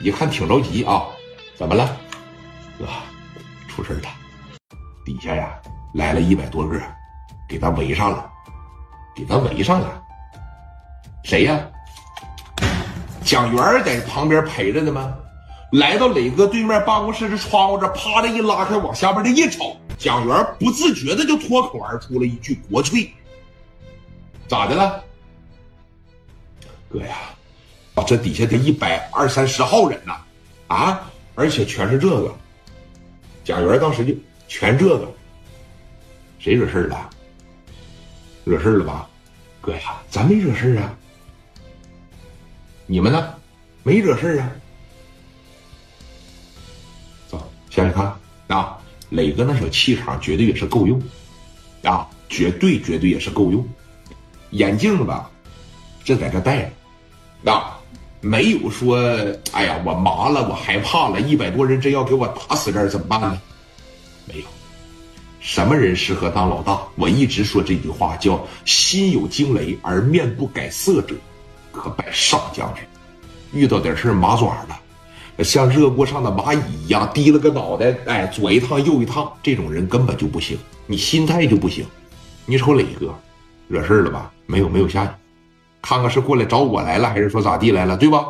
一看挺着急啊，怎么了？哥，出事了，底下呀来了一百多个，给他围上了，给他围上了。谁呀？蒋元在旁边陪着呢吗？来到磊哥对面办公室的窗户这，啪的一拉开，往下边这一瞅，蒋元不自觉的就脱口而出了一句“国粹”。咋的了？哥呀，这底下得一百二三十号人呢，啊，而且全是这个。贾元当时就全这个，谁惹事儿了？惹事儿了吧？哥呀，咱没惹事儿啊。你们呢？没惹事儿啊。走，下去看啊。磊哥那小气场绝对也是够用，啊，绝对绝对也是够用。眼镜吧，这在这戴着，啊，没有说，哎呀，我麻了，我害怕了，一百多人真要给我打死这儿怎么办呢？没有，什么人适合当老大？我一直说这句话，叫心有惊雷而面不改色者，可拜上将军。遇到点事麻爪了，像热锅上的蚂蚁一样低了个脑袋，哎，左一趟右一趟，这种人根本就不行，你心态就不行。你瞅磊哥，惹事了吧？没有，没有下去，看看是过来找我来了，还是说咋地来了，对吧？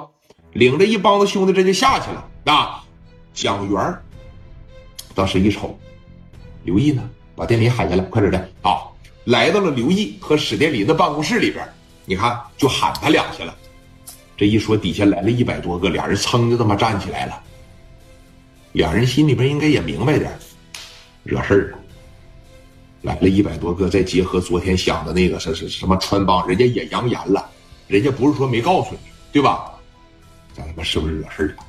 领着一帮子兄弟这就下去了。啊，蒋元当时一瞅，刘毅呢？把电林喊下来，快点的。啊，来到了刘毅和史殿林的办公室里边，你看就喊他两下了。这一说，底下来了一百多个，俩人噌就他妈站起来了。俩人心里边应该也明白点，惹事儿了。来了一百多个，再结合昨天想的那个是是什么穿帮，人家也扬言了，人家不是说没告诉你，对吧？咱他妈是不是惹事了？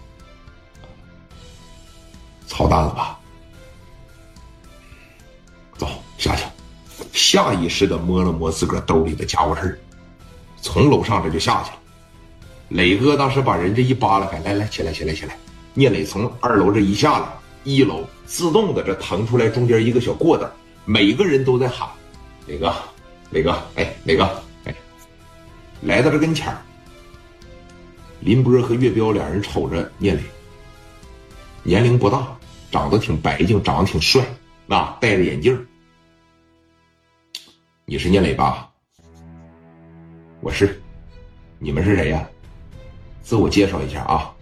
操蛋了吧？走下去，下意识的摸了摸自个兜里的家伙事儿，从楼上这就下去了。磊哥当时把人这一扒拉开，来来起来起来起来。聂磊从二楼这一下来，一楼自动的这腾出来中间一个小过道，每个人都在喊：“磊哥，磊哥，哎，磊哥，哎。”来到这跟前林波和岳彪俩人瞅着聂磊，年龄不大，长得挺白净，长得挺帅，啊，戴着眼镜。你是聂磊吧？我是。你们是谁呀？自我介绍一下啊，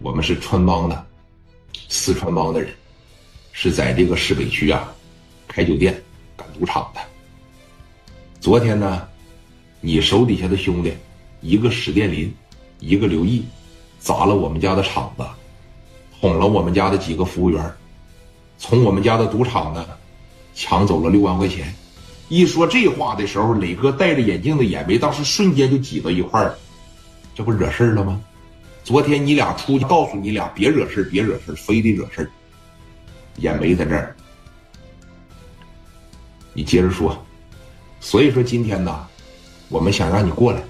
我们是川帮的，四川帮的人，是在这个市北区啊，开酒店、干赌场的。昨天呢，你手底下的兄弟，一个史殿林，一个刘毅，砸了我们家的场子，捅了我们家的几个服务员，从我们家的赌场呢，抢走了六万块钱。一说这话的时候，磊哥戴着眼镜的眼眉当时瞬间就挤到一块儿。这不惹事儿了吗？昨天你俩出去，告诉你俩别惹事儿别惹事儿非得惹事儿眼眉在这儿。你接着说。所以说今天呢，我们想让你过来。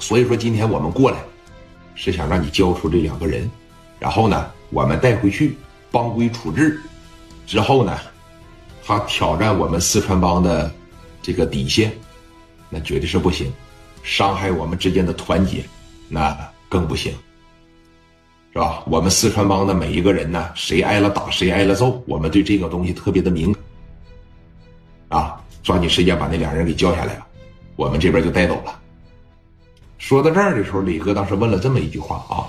所以说今天我们过来，是想让你交出这两个人，然后呢，我们带回去帮规处置。之后呢，他挑战我们四川帮的这个底线，那绝对是不行。伤害我们之间的团结，那更不行，是吧？我们四川帮的每一个人呢，谁挨了打，谁挨了揍，我们对这个东西特别的敏感。啊，抓紧时间把那俩人给叫下来了，我们这边就带走了。说到这儿的时候，李哥当时问了这么一句话啊：“